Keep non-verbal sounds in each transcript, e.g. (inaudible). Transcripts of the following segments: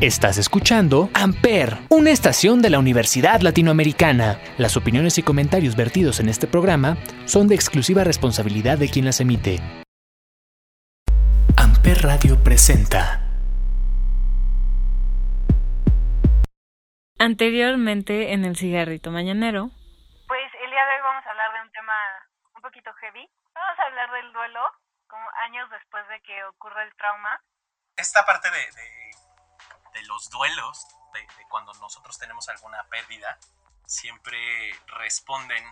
Estás escuchando Amper, una estación de la Universidad Latinoamericana. Las opiniones y comentarios vertidos en este programa son de exclusiva responsabilidad de quien las emite. Amper Radio presenta. Anteriormente en el cigarrito mañanero. Pues el día de hoy vamos a hablar de un tema un poquito heavy. Vamos a hablar del duelo, como años después de que ocurre el trauma. Esta parte de, de, de los duelos, de, cuando nosotros tenemos alguna pérdida, siempre responden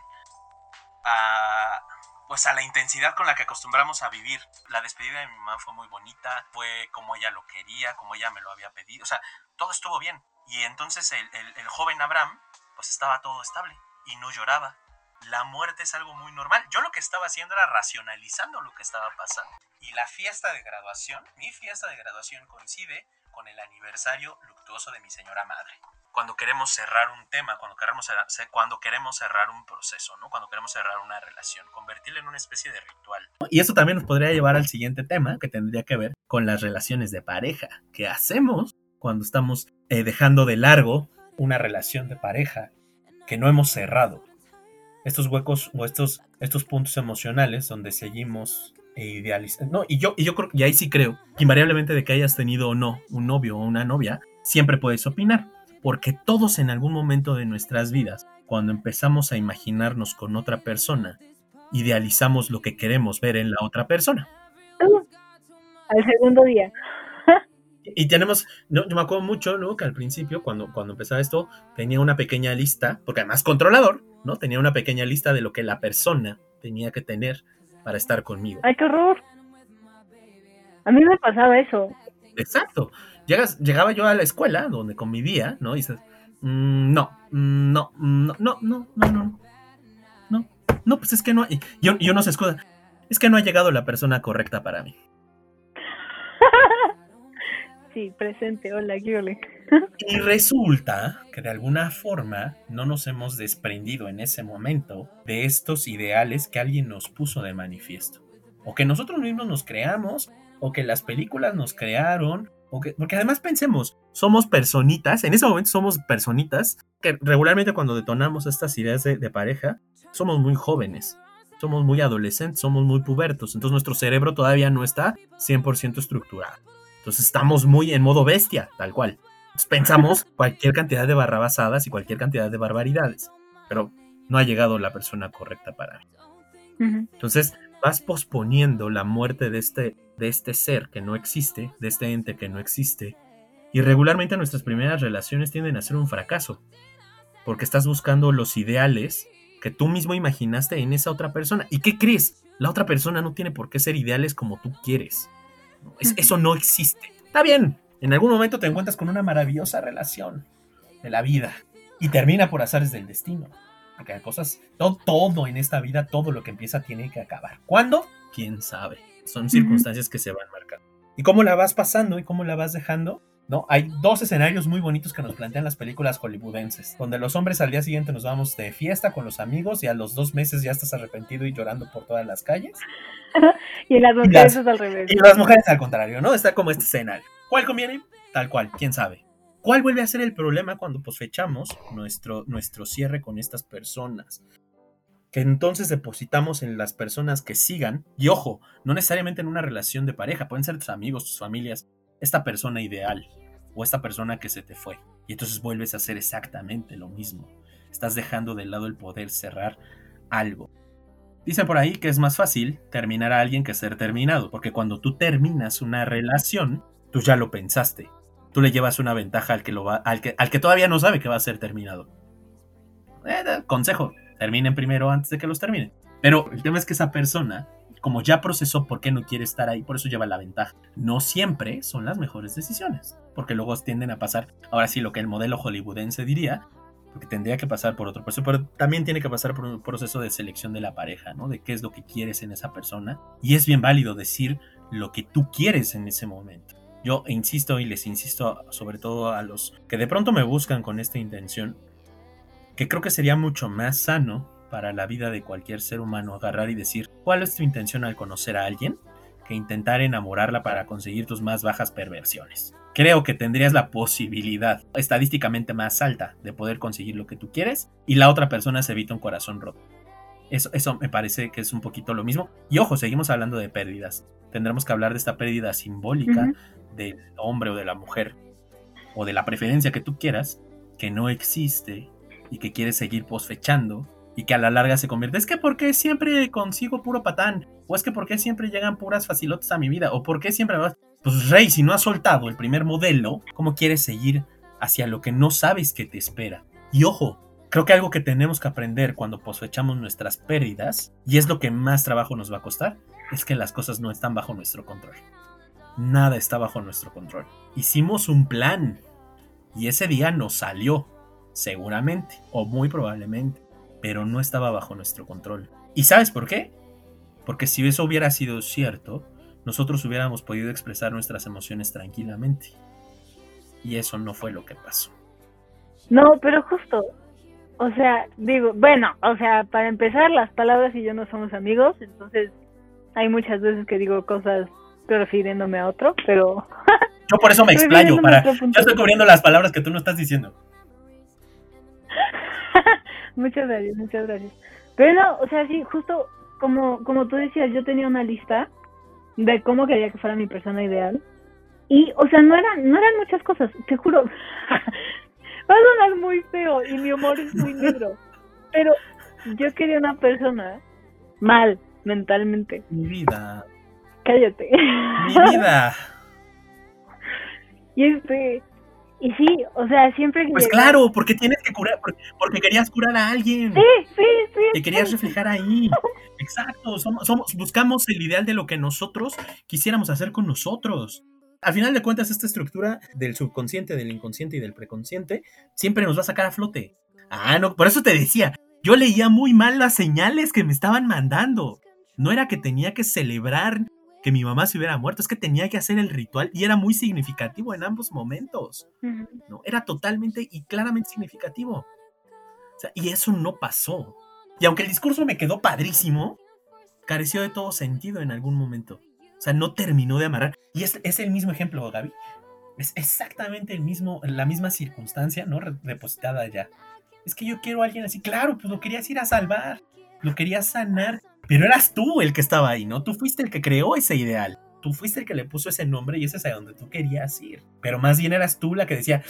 a pues a la intensidad con la que acostumbramos a vivir. La despedida de mi mamá fue muy bonita, fue como ella lo quería, como ella me lo había pedido, o sea, todo estuvo bien. Y entonces el, el, el joven Abraham, pues estaba todo estable y no lloraba. La muerte es algo muy normal. Yo lo que estaba haciendo era racionalizando lo que estaba pasando. Y la fiesta de graduación, mi fiesta de graduación coincide con el aniversario luctuoso de mi señora madre cuando queremos cerrar un tema, cuando queremos, cuando queremos cerrar un proceso, ¿no? Cuando queremos cerrar una relación, convertirla en una especie de ritual. Y eso también nos podría llevar al siguiente tema, que tendría que ver con las relaciones de pareja. ¿Qué hacemos cuando estamos eh, dejando de largo una relación de pareja que no hemos cerrado? Estos huecos o estos, estos puntos emocionales donde seguimos idealizando. No, y yo, y yo creo, y ahí sí creo, que invariablemente de que hayas tenido o no un novio o una novia, siempre puedes opinar porque todos en algún momento de nuestras vidas, cuando empezamos a imaginarnos con otra persona, idealizamos lo que queremos ver en la otra persona. Al segundo día. y tenemos, no, yo me acuerdo mucho, ¿no? Que al principio, cuando, cuando empezaba esto, tenía una pequeña lista, porque además controlador, ¿no? Tenía una pequeña lista de lo que la persona tenía que tener para estar conmigo. ¡Ay, qué horror! A mí me pasaba eso. Exacto. Llegas, llegaba yo a la escuela donde convivía, ¿no? Y dices, mmm, no, no, no, no, no, no, no, no, no, pues es que no hay. Yo, yo no se escuda. Es que no ha llegado la persona correcta para mí. Sí, presente, hola, Giole. y resulta que de alguna forma no nos hemos desprendido en ese momento de estos ideales que alguien nos puso de manifiesto. O que nosotros mismos nos creamos, o que las películas nos crearon, porque, porque además pensemos, somos personitas, en ese momento somos personitas que regularmente cuando detonamos estas ideas de, de pareja, somos muy jóvenes, somos muy adolescentes, somos muy pubertos, entonces nuestro cerebro todavía no está 100% estructurado. Entonces estamos muy en modo bestia, tal cual. Entonces pensamos (laughs) cualquier cantidad de barrabasadas y cualquier cantidad de barbaridades, pero no ha llegado la persona correcta para mí. Entonces vas posponiendo la muerte de este, de este ser que no existe, de este ente que no existe, y regularmente nuestras primeras relaciones tienden a ser un fracaso, porque estás buscando los ideales que tú mismo imaginaste en esa otra persona. ¿Y qué crees? La otra persona no tiene por qué ser ideales como tú quieres. Es, eso no existe. Está bien, en algún momento te encuentras con una maravillosa relación de la vida y termina por azares del destino. Porque hay cosas, todo, todo en esta vida, todo lo que empieza tiene que acabar. ¿Cuándo? ¿Quién sabe? Son circunstancias que se van marcando. ¿Y cómo la vas pasando y cómo la vas dejando? ¿No? Hay dos escenarios muy bonitos que nos plantean las películas hollywoodenses, donde los hombres al día siguiente nos vamos de fiesta con los amigos y a los dos meses ya estás arrepentido y llorando por todas las calles. (laughs) y las mujeres y las, es al revés. Y las mujeres al contrario, ¿no? Está como este escenario. ¿Cuál conviene? Tal cual, quién sabe. ¿Cuál vuelve a ser el problema cuando pues fechamos nuestro, nuestro cierre con estas personas? Que entonces depositamos en las personas que sigan, y ojo, no necesariamente en una relación de pareja, pueden ser tus amigos, tus familias, esta persona ideal o esta persona que se te fue. Y entonces vuelves a hacer exactamente lo mismo. Estás dejando de lado el poder cerrar algo. Dicen por ahí que es más fácil terminar a alguien que ser terminado, porque cuando tú terminas una relación, tú ya lo pensaste, tú le llevas una ventaja al que, lo va, al que, al que todavía no sabe que va a ser terminado. Eh, consejo, terminen primero antes de que los terminen. Pero el tema es que esa persona, como ya procesó por qué no quiere estar ahí, por eso lleva la ventaja. No siempre son las mejores decisiones, porque luego tienden a pasar, ahora sí, lo que el modelo hollywoodense diría, porque tendría que pasar por otro proceso, pero también tiene que pasar por un proceso de selección de la pareja, ¿no? De qué es lo que quieres en esa persona. Y es bien válido decir lo que tú quieres en ese momento. Yo insisto y les insisto sobre todo a los que de pronto me buscan con esta intención, que creo que sería mucho más sano para la vida de cualquier ser humano agarrar y decir cuál es tu intención al conocer a alguien que intentar enamorarla para conseguir tus más bajas perversiones. creo que tendrías la posibilidad estadísticamente más alta de poder conseguir lo que tú quieres y la otra persona se evita un corazón roto. Eso, eso me parece que es un poquito lo mismo. Y ojo, seguimos hablando de pérdidas. Tendremos que hablar de esta pérdida simbólica del hombre o de la mujer o de la preferencia que tú quieras, que no existe y que quieres seguir posfechando y que a la larga se convierte. Es que porque siempre consigo puro patán, o es que porque siempre llegan puras facilotas a mi vida, o porque siempre vas. Pues Rey, si no has soltado el primer modelo, ¿cómo quieres seguir hacia lo que no sabes que te espera? Y ojo, creo que algo que tenemos que aprender cuando posfechamos nuestras pérdidas, y es lo que más trabajo nos va a costar, es que las cosas no están bajo nuestro control. Nada está bajo nuestro control. Hicimos un plan, y ese día nos salió, seguramente, o muy probablemente, pero no estaba bajo nuestro control. ¿Y sabes por qué? Porque si eso hubiera sido cierto, nosotros hubiéramos podido expresar nuestras emociones tranquilamente. Y eso no fue lo que pasó. No, pero justo, o sea, digo, bueno, o sea, para empezar, las palabras y yo no somos amigos, entonces hay muchas veces que digo cosas refiriéndome a otro, pero... (laughs) Yo por eso me explayo, para... Yo estoy cubriendo las palabras que tú no estás diciendo. (laughs) muchas gracias, muchas gracias. Pero no, o sea, sí, justo como, como tú decías, yo tenía una lista de cómo quería que fuera mi persona ideal. Y, o sea, no eran, no eran muchas cosas, te juro. (laughs) Va a sonar muy feo y mi humor es muy negro. Pero yo quería una persona mal mentalmente. Mi vida. Cállate. Mi vida. (laughs) y este, y sí, o sea, siempre Pues claro, porque tienes que curar, porque, querías curar a alguien. Sí, sí, sí. Te querías reflejar ahí. (laughs) Exacto, somos, buscamos el ideal de lo que nosotros quisiéramos hacer con nosotros. Al final de cuentas, esta estructura del subconsciente, del inconsciente y del preconsciente siempre nos va a sacar a flote. Ah, no, por eso te decía, yo leía muy mal las señales que me estaban mandando. No era que tenía que celebrar que mi mamá se hubiera muerto, es que tenía que hacer el ritual y era muy significativo en ambos momentos. ¿no? Era totalmente y claramente significativo. y eso no pasó. Y aunque el discurso me quedó padrísimo, careció de todo sentido en algún momento. O sea, no terminó de amarrar. Y es, es el mismo ejemplo, Gaby. Es exactamente el mismo, la misma circunstancia, ¿no? Depositada allá. Es que yo quiero a alguien así. Claro, pues lo querías ir a salvar. Lo querías sanar. Pero eras tú el que estaba ahí, ¿no? Tú fuiste el que creó ese ideal. Tú fuiste el que le puso ese nombre y ese es a donde tú querías ir. Pero más bien eras tú la que decía,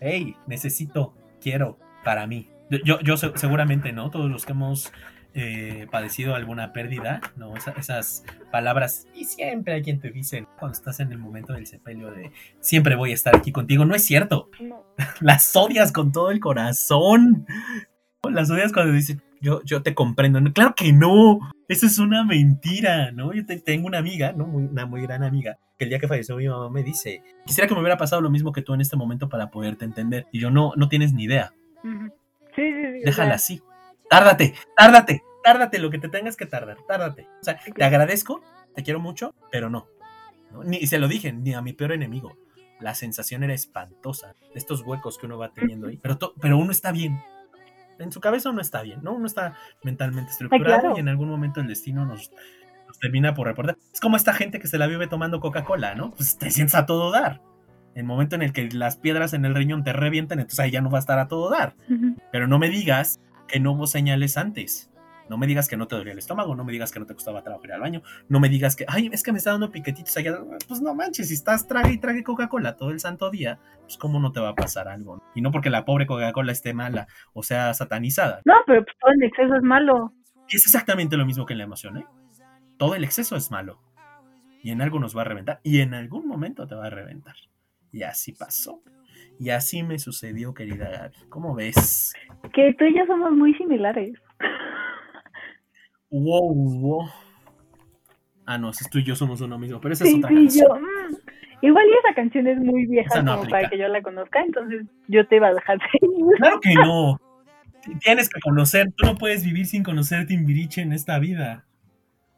hey, necesito, quiero, para mí. Yo, yo seguramente, ¿no? Todos los que hemos eh, padecido alguna pérdida, ¿no? esas palabras, y siempre hay quien te dice, cuando estás en el momento del sepelio de siempre voy a estar aquí contigo, no es cierto. (laughs) Las odias con todo el corazón. Las odias cuando dicen, yo, yo te comprendo. claro que no, eso es una mentira, ¿no? Yo tengo una amiga, ¿no? una muy gran amiga, que el día que falleció mi mamá me dice, quisiera que me hubiera pasado lo mismo que tú en este momento para poderte entender. Y yo no, no tienes ni idea. Sí, sí, sí. Déjala así. Tárdate, tárdate, tárdate lo que te tengas que tardar, tárdate. O sea, te agradezco, te quiero mucho, pero no. Ni se lo dije, ni a mi peor enemigo. La sensación era espantosa, de estos huecos que uno va teniendo ahí. Pero, pero uno está bien, en su cabeza uno está bien, ¿no? Uno está mentalmente estructurado y en algún momento el destino nos, termina por reportar. Es como esta gente que se la vive tomando Coca-Cola, ¿no? Pues te sientes a todo dar. El momento en el que las piedras en el riñón te revientan, entonces ahí ya no va a estar a todo dar. Pero no me digas que no hubo señales antes. No me digas que no te dolía el estómago, no me digas que no te costaba trabajo ir al baño, no me digas que, ay, es que me está dando piquetitos allá. Pues no manches, si estás trague y trague Coca-Cola todo el santo día, pues cómo no te va a pasar algo. Y no porque la pobre Coca-Cola esté mala o sea satanizada. No, pero pues, todo el exceso es malo. Y es exactamente lo mismo que en la emoción, ¿eh? Todo el exceso es malo. Y en algo nos va a reventar. Y en algún momento te va a reventar. Y así pasó. Y así me sucedió, querida Gaby. ¿Cómo ves? Que tú y yo somos muy similares. (laughs) Wow, wow. Ah, no, tú y yo somos uno mismo, pero esa es otra canción. Yo, mm, igual y esa canción es muy vieja como para que yo la conozca, entonces yo te iba a dejar (laughs) Claro que no. Tienes que conocer, tú no puedes vivir sin conocer Timbiriche en esta vida.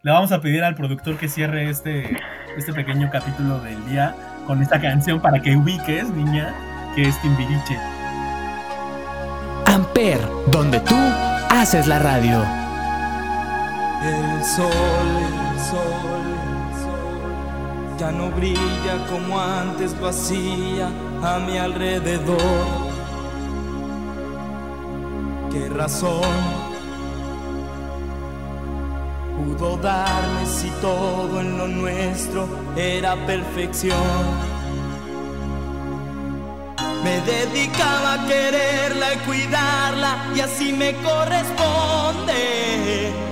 Le vamos a pedir al productor que cierre este, este pequeño capítulo del día con esta canción para que ubiques, niña, que es Timbiriche. Amper, donde tú haces la radio. El sol, el sol, ya no brilla como antes lo hacía a mi alrededor. ¿Qué razón pudo darme si todo en lo nuestro era perfección? Me dedicaba a quererla y cuidarla y así me corresponde.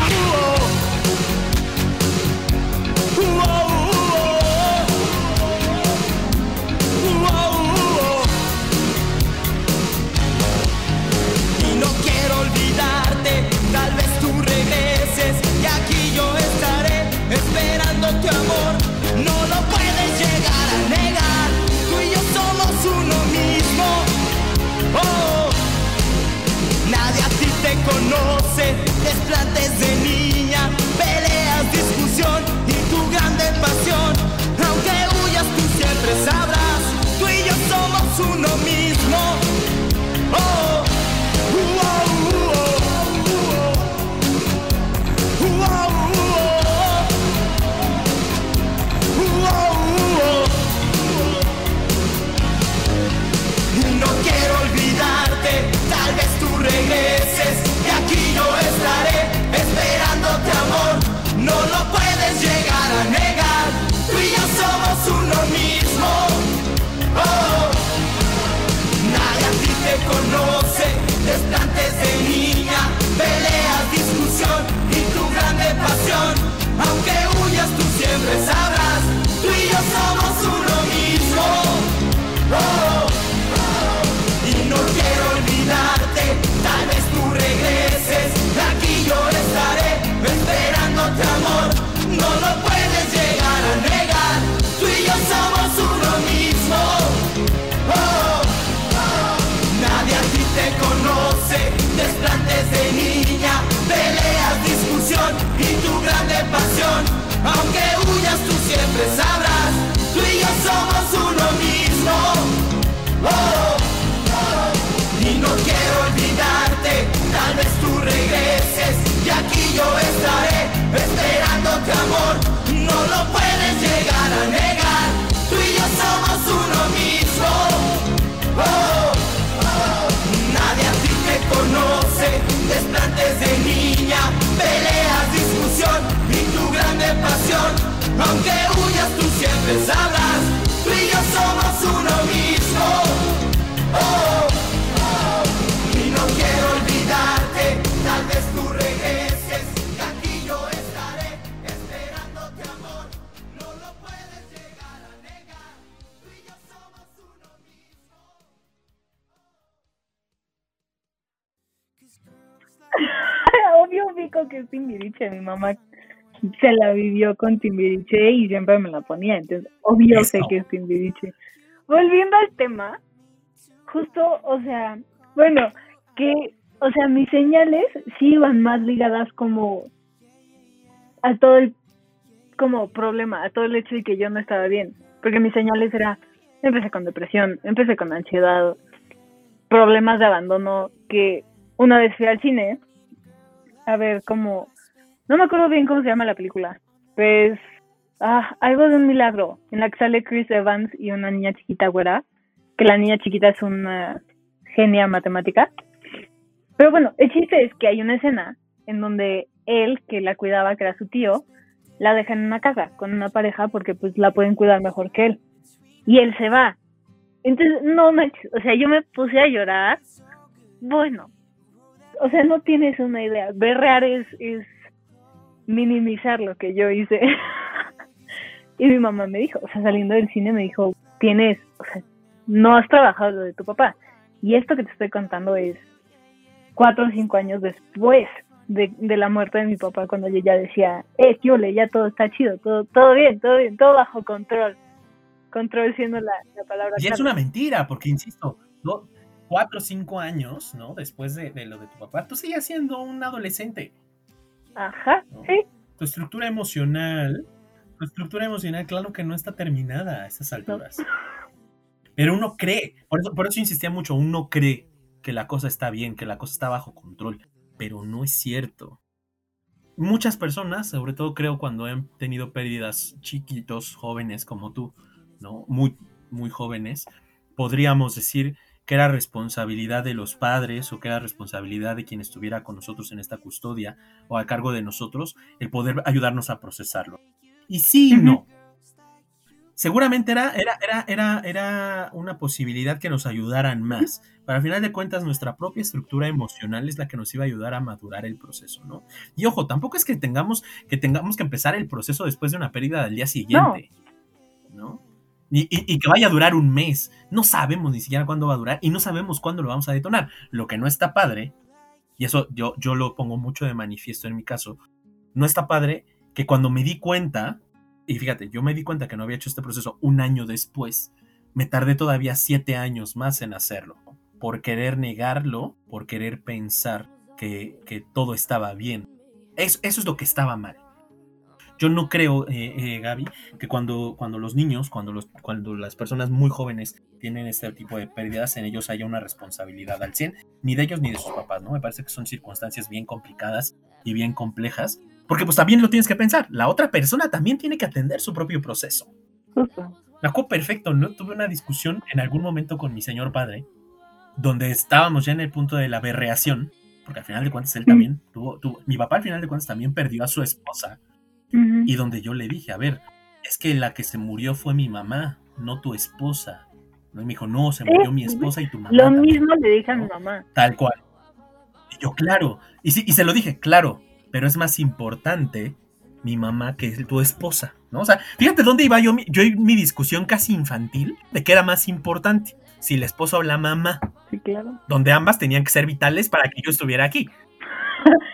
yo estaré esperándote amor, no lo puedes llegar a negar, tú y yo somos uno mismo. Oh, oh, nadie a ti te conoce, desplantes de niña, peleas, discusión y tu grande pasión, aunque huyas tú siempre sabrás, tú y yo somos uno Timbiriche, mi mamá se la vivió con Timbiriche y siempre me la ponía, entonces obvio sé que es Timbiriche. Volviendo al tema, justo, o sea, bueno, que, o sea, mis señales sí iban más ligadas como a todo el como problema, a todo el hecho de que yo no estaba bien, porque mis señales era, empecé con depresión, empecé con ansiedad, problemas de abandono, que una vez fui al cine a ver como, no me acuerdo bien cómo se llama la película, pues, ah, algo de un milagro, en la que sale Chris Evans y una niña chiquita güera, que la niña chiquita es una genia matemática. Pero bueno, el chiste es que hay una escena en donde él, que la cuidaba, que era su tío, la deja en una casa con una pareja porque pues la pueden cuidar mejor que él. Y él se va. Entonces, no manches, o sea, yo me puse a llorar. Bueno, o sea, no tienes una idea. Berrear es, es minimizar lo que yo hice. (laughs) y mi mamá me dijo, o sea, saliendo del cine me dijo, tienes, o sea, no has trabajado lo de tu papá. Y esto que te estoy contando es cuatro o cinco años después de, de la muerte de mi papá, cuando yo ya decía, eh, tío, ya todo está chido, todo, todo bien, todo bien, todo bajo control. Control siendo la, la palabra. Y es una mentira, porque insisto, no, cuatro o cinco años, ¿no? Después de, de, lo de tu papá, tú sigues siendo un adolescente. Ajá, sí. Tu estructura emocional, tu estructura emocional, claro que no está terminada a esas alturas. Pero uno cree, por eso, por eso insistía mucho, uno cree que la cosa está bien, que la cosa está bajo control, pero no es cierto. Muchas personas, sobre todo creo cuando han tenido pérdidas chiquitos, jóvenes como tú, ¿no? Muy, muy jóvenes, podríamos decir que era responsabilidad de los padres o que era responsabilidad de quien estuviera con nosotros en esta custodia o a cargo de nosotros el poder ayudarnos a procesarlo. Y sí, no. Seguramente era, era, era, era, era una posibilidad que nos ayudaran más. Pero al final de cuentas, nuestra propia estructura emocional es la que nos iba a ayudar a madurar el proceso, ¿no? Y ojo, tampoco es que tengamos que, tengamos que empezar el proceso después de una pérdida del día siguiente, ¿no? Y, y, que vaya a durar un mes. No sabemos ni siquiera cuándo va a durar y no sabemos cuándo lo vamos a detonar. Lo que no está padre, y eso yo, yo lo pongo mucho de manifiesto en mi caso, no está padre que cuando me di cuenta, y fíjate, yo me di cuenta que no había hecho este proceso un año después, me tardé todavía siete años más en hacerlo, por querer negarlo, por querer pensar que, que todo estaba bien. Eso es lo que estaba mal. Yo no creo, eh, eh, Gaby, que cuando, cuando los niños, cuando, los, cuando las personas muy jóvenes tienen este tipo de pérdidas, en ellos haya una responsabilidad al 100, ni de ellos ni de sus papás, ¿no? Me parece que son circunstancias bien complicadas y bien complejas, porque pues también lo tienes que pensar, la otra persona también tiene que atender su propio proceso. Me acuerdo perfecto, ¿no? Tuve una discusión en algún momento con mi señor padre, donde estábamos ya en el punto de la berreación, porque al final de cuentas él también tuvo, tuvo, mi papá al final de cuentas también perdió a su esposa, -huh. Y donde yo le dije, a ver, es que la que se murió fue mi mamá, no tu esposa. ¿No? Y me dijo, no, se murió mi esposa y tu mamá. Lo también. mismo le dije a mi mamá. Tal cual. Y yo, claro. Y, sí, y se lo dije, claro, pero es más importante mi mamá que tu esposa, ¿no? O sea, fíjate dónde iba yo, yo mi discusión casi infantil de qué era más importante, si la esposa o la mamá. Sí, claro. Donde ambas tenían que ser vitales para que yo estuviera aquí.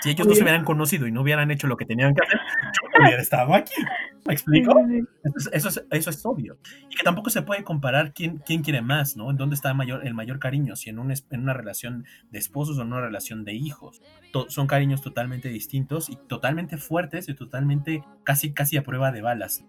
Si ellos no se hubieran conocido y no hubieran hecho lo que tenían que hacer, yo no hubiera estado aquí. ¿Me explico? Eso es, eso, es, eso es, obvio. Y que tampoco se puede comparar quién, quién quiere más, ¿no? En dónde está mayor, el mayor cariño, si en, un, en una relación de esposos o en una relación de hijos. To, son cariños totalmente distintos y totalmente fuertes y totalmente casi, casi a prueba de balas.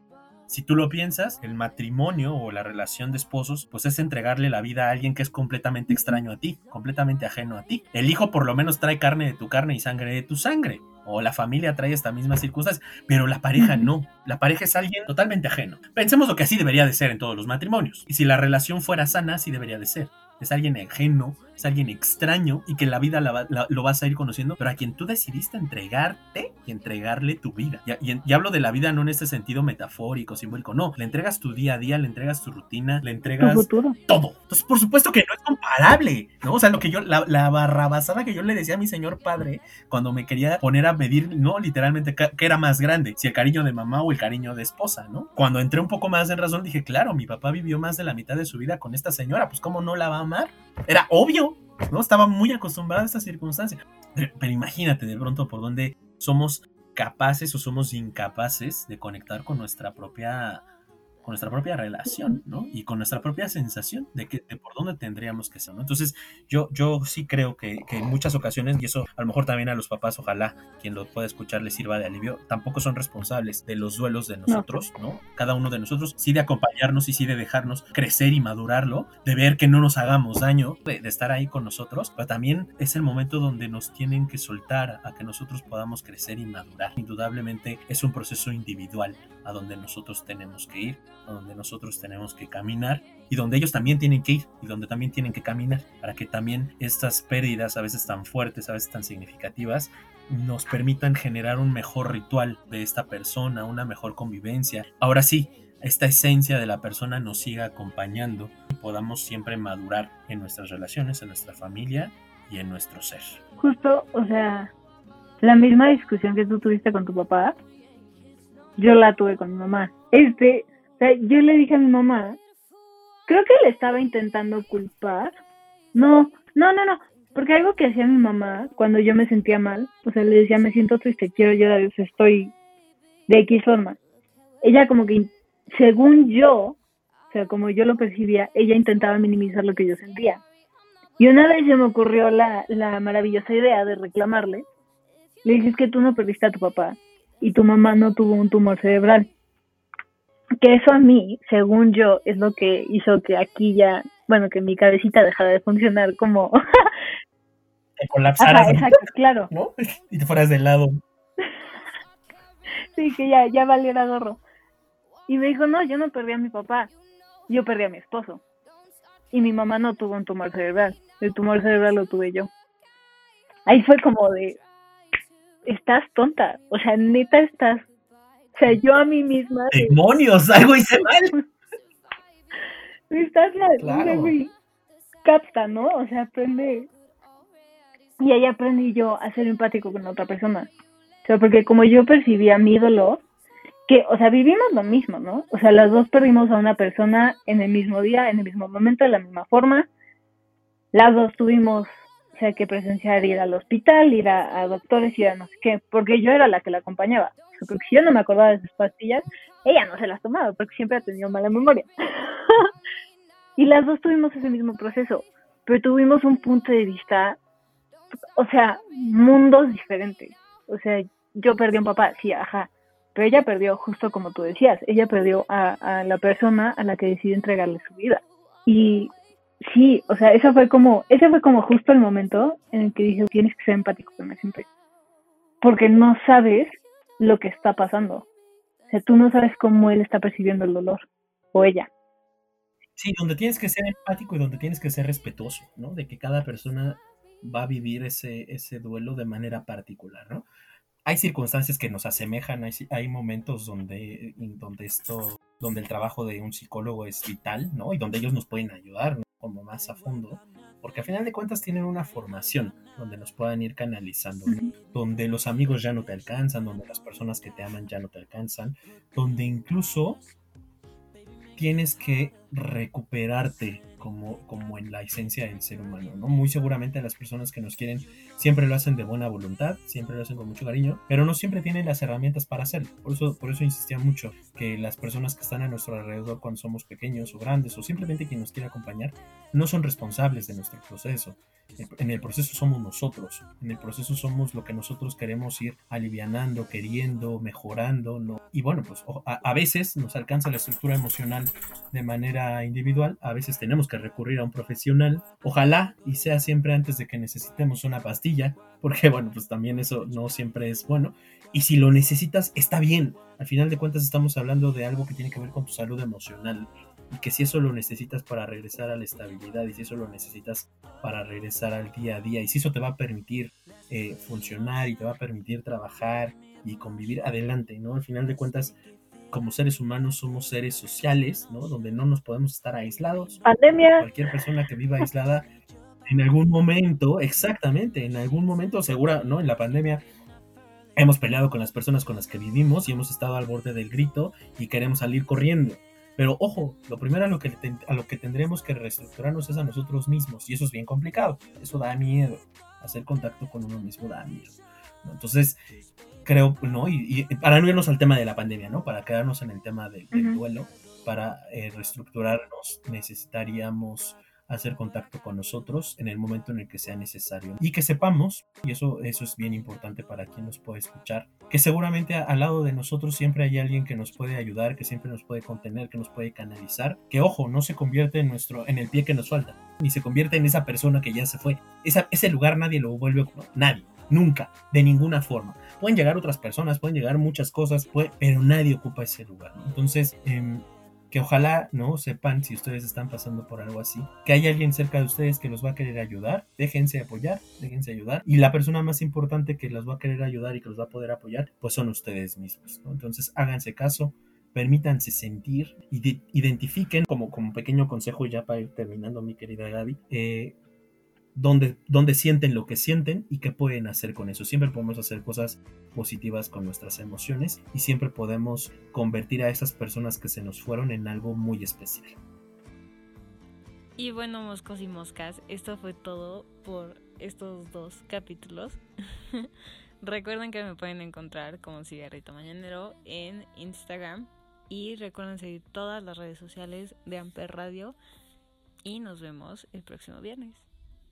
Si tú lo piensas, el matrimonio o la relación de esposos, pues es entregarle la vida a alguien que es completamente extraño a ti, completamente ajeno a ti. El hijo por lo menos trae carne de tu carne y sangre de tu sangre. O la familia trae esta misma circunstancia, pero la pareja no. La pareja es alguien totalmente ajeno. Pensemos lo que así debería de ser en todos los matrimonios. Y si la relación fuera sana, así debería de ser. Es alguien ajeno, es alguien extraño y que la vida la, la, lo vas a ir conociendo, pero a quien tú decidiste entregarte y entregarle tu vida. Y, y, y, hablo de la vida no en este sentido metafórico, simbólico, no. Le entregas tu día a día, le entregas tu rutina, le entregas todo. Entonces, por supuesto que no es comparable, ¿no? O sea, lo que yo, la, la barrabasada que yo le decía a mi señor padre cuando me quería poner a medir, ¿no? Literalmente, ¿qué era más grande? Si el cariño de mamá o el cariño de esposa, ¿no? Cuando entré un poco más en razón, dije, claro, mi papá vivió más de la mitad de su vida con esta señora, pues, ¿cómo no la va a amar? Era obvio, ¿no? Estaba muy acostumbrada a esta circunstancia. Pero, pero, imagínate de pronto por dónde somos capaces o somos incapaces de conectar con nuestra propia con nuestra propia relación, ¿no? Y con nuestra propia sensación de que de por dónde tendríamos que ser, ¿no? Entonces, yo, yo sí creo que, que, en muchas ocasiones, y eso a lo mejor también a los papás, ojalá quien lo pueda escuchar les sirva de alivio, tampoco son responsables de los duelos de nosotros, ¿no? ¿no? Cada uno de nosotros, sí de acompañarnos y sí de dejarnos crecer y madurarlo, de ver que no nos hagamos daño, de, de estar ahí con nosotros, pero también es el momento donde nos tienen que soltar a que nosotros podamos crecer y madurar. Indudablemente es un proceso individual a donde nosotros tenemos que ir a donde nosotros tenemos que caminar y donde ellos también tienen que ir y donde también tienen que caminar para que también estas pérdidas a veces tan fuertes, a veces tan significativas, nos permitan generar un mejor ritual de esta persona, una mejor convivencia. Ahora sí, esta esencia de la persona nos siga acompañando y podamos siempre madurar en nuestras relaciones, en nuestra familia y en nuestro ser. Justo, o sea, la misma discusión que tú tuviste con tu papá, yo la tuve con mi mamá. Este, o sea, yo le dije a mi mamá, creo que le estaba intentando culpar. No, no, no, no, porque algo que hacía mi mamá cuando yo me sentía mal, o sea, le decía, me siento triste, quiero llorar, estoy de X forma. Ella como que, según yo, o sea, como yo lo percibía, ella intentaba minimizar lo que yo sentía. Y una vez se me ocurrió la, la maravillosa idea de reclamarle. Le dije, es que tú no perdiste a tu papá y tu mamá no tuvo un tumor cerebral. Que eso a mí, según yo, es lo que hizo que aquí ya, bueno, que mi cabecita dejara de funcionar como... Te colapsaras, Ajá, exacto, claro. ¿no? (laughs) Y te fueras de lado. Sí, que ya, ya valiera gorro. Y me dijo, no, yo no perdí a mi papá, yo perdí a mi esposo. Y mi mamá no tuvo un tumor cerebral, el tumor cerebral lo tuve yo. Ahí fue como de, estás tonta, o sea, neta estás, o sea, yo a mí misma, de, ¡Demonios! (laughs) Algo hice mal. (laughs) estás mal, Claro. güey, capta, ¿no? O sea, aprende. Y ahí aprendí yo a ser empático con otra persona. O sea, porque como yo percibía mi dolor, que, o sea, vivimos lo mismo, ¿no? O sea, las dos perdimos a una persona en el mismo día, en el mismo momento, de la misma forma. Las dos tuvimos, o sea, que presenciar ir al hospital, ir a, a doctores, ir a no sé qué, porque yo era la que la acompañaba. O sea, porque si yo no me acordaba de sus pastillas, ella no se las tomaba, porque siempre ha tenido mala memoria. (laughs) y las dos tuvimos ese mismo proceso, pero tuvimos un punto de vista, o sea, mundos diferentes. O sea, yo perdí a un papá, sí, ajá, pero ella perdió, justo como tú decías, ella perdió a, a la persona a la que decidió entregarle su vida. Y sí, o sea, esa fue como, ese fue como justo el momento en el que dije, tienes que ser empático con él siempre. Porque no sabes lo que está pasando. O sea, tú no sabes cómo él está percibiendo el dolor, o ella. Sí, donde tienes que ser empático y donde tienes que ser respetuoso, ¿no? De que cada persona va a vivir ese, ese duelo de manera particular, ¿no? Hay circunstancias que nos asemejan, hay, hay momentos donde, en donde esto, donde el trabajo de un psicólogo es vital, ¿no? Y donde ellos nos pueden ayudar, ¿no? Como más a fondo, porque al final de cuentas tienen una formación donde nos puedan ir canalizando, donde los amigos ya no te alcanzan, donde las personas que te aman ya no te alcanzan, donde incluso tienes que recuperarte como, como en la esencia del ser humano, ¿no? Muy seguramente las personas que nos quieren siempre lo hacen de buena voluntad, siempre lo hacen con mucho cariño, pero no siempre tienen las herramientas para hacerlo. Por eso, por eso insistía mucho que las personas que están a nuestro alrededor cuando somos pequeños o grandes o simplemente quien nos quiere acompañar no son responsables de nuestro proceso. En el proceso somos nosotros, en el proceso somos lo que nosotros queremos ir alivianando, queriendo, mejorando, ¿no? Y bueno, pues a, a veces nos alcanza la estructura emocional de manera individual, a veces tenemos que recurrir a un profesional, ojalá y sea siempre antes de que necesitemos una pastilla, porque (laughs) bueno, pues también eso no siempre es bueno, y si lo necesitas, está bien, al final de cuentas estamos hablando de algo que tiene que ver con tu salud emocional, y que si eso lo necesitas para regresar a la estabilidad, y si eso lo necesitas para regresar al día a día, y si eso te va a permitir eh, funcionar y te va a permitir trabajar y convivir adelante, ¿no? Al final de cuentas, como seres humanos somos seres sociales, ¿no? Donde no nos podemos estar aislados. Pandemia, Cualquier persona que viva aislada en algún momento, exactamente, en algún momento, segura, ¿no? En la pandemia hemos peleado con las personas con las que vivimos y hemos estado al borde del grito y queremos salir corriendo. Pero ojo, lo primero a lo que, a lo que tendremos que reestructurarnos es a nosotros mismos y eso es bien complicado, eso da miedo, hacer contacto con uno mismo da miedo. ¿no? Entonces, creo, ¿no? Y, y para no irnos al tema de la pandemia, ¿no? Para quedarnos en el tema del, duelo, para eh, reestructurarnos necesitaríamos hacer contacto con nosotros en el momento en el que sea necesario y que sepamos, y eso, eso es bien importante para quien nos puede escuchar, que seguramente a- al lado de nosotros siempre hay alguien que nos puede ayudar, que siempre nos puede contener, que nos puede canalizar, que ojo, no se convierte en nuestro, en el pie que nos falta, ni se convierte en esa persona que ya se fue. Esa, ese lugar nadie lo vuelve a ocupar, nadie, nunca, de ninguna forma. Pueden llegar otras personas, pueden llegar muchas cosas, pero nadie ocupa ese lugar. Entonces, em, que ojalá no sepan si ustedes están pasando por algo así, que hay alguien cerca de ustedes que los va a querer ayudar, déjense apoyar, déjense ayudar y la persona más importante que los va a querer ayudar y que los va a poder apoyar, pues son ustedes mismos, ¿no? Entonces háganse caso, permítanse sentir, ide- identifiquen como, como pequeño consejo ya para ir terminando mi querida Gaby, eh, dónde, sienten lo que sienten y qué pueden hacer con eso. Siempre podemos hacer cosas positivas con nuestras emociones y siempre podemos convertir a esas personas que se nos fueron en algo muy especial. Y bueno, moscos y moscas, esto fue todo por estos dos capítulos. (laughs) recuerden que me pueden encontrar como Cigarrito Mañanero en Instagram y recuerden seguir todas las redes sociales de Amper Radio y nos vemos el próximo viernes.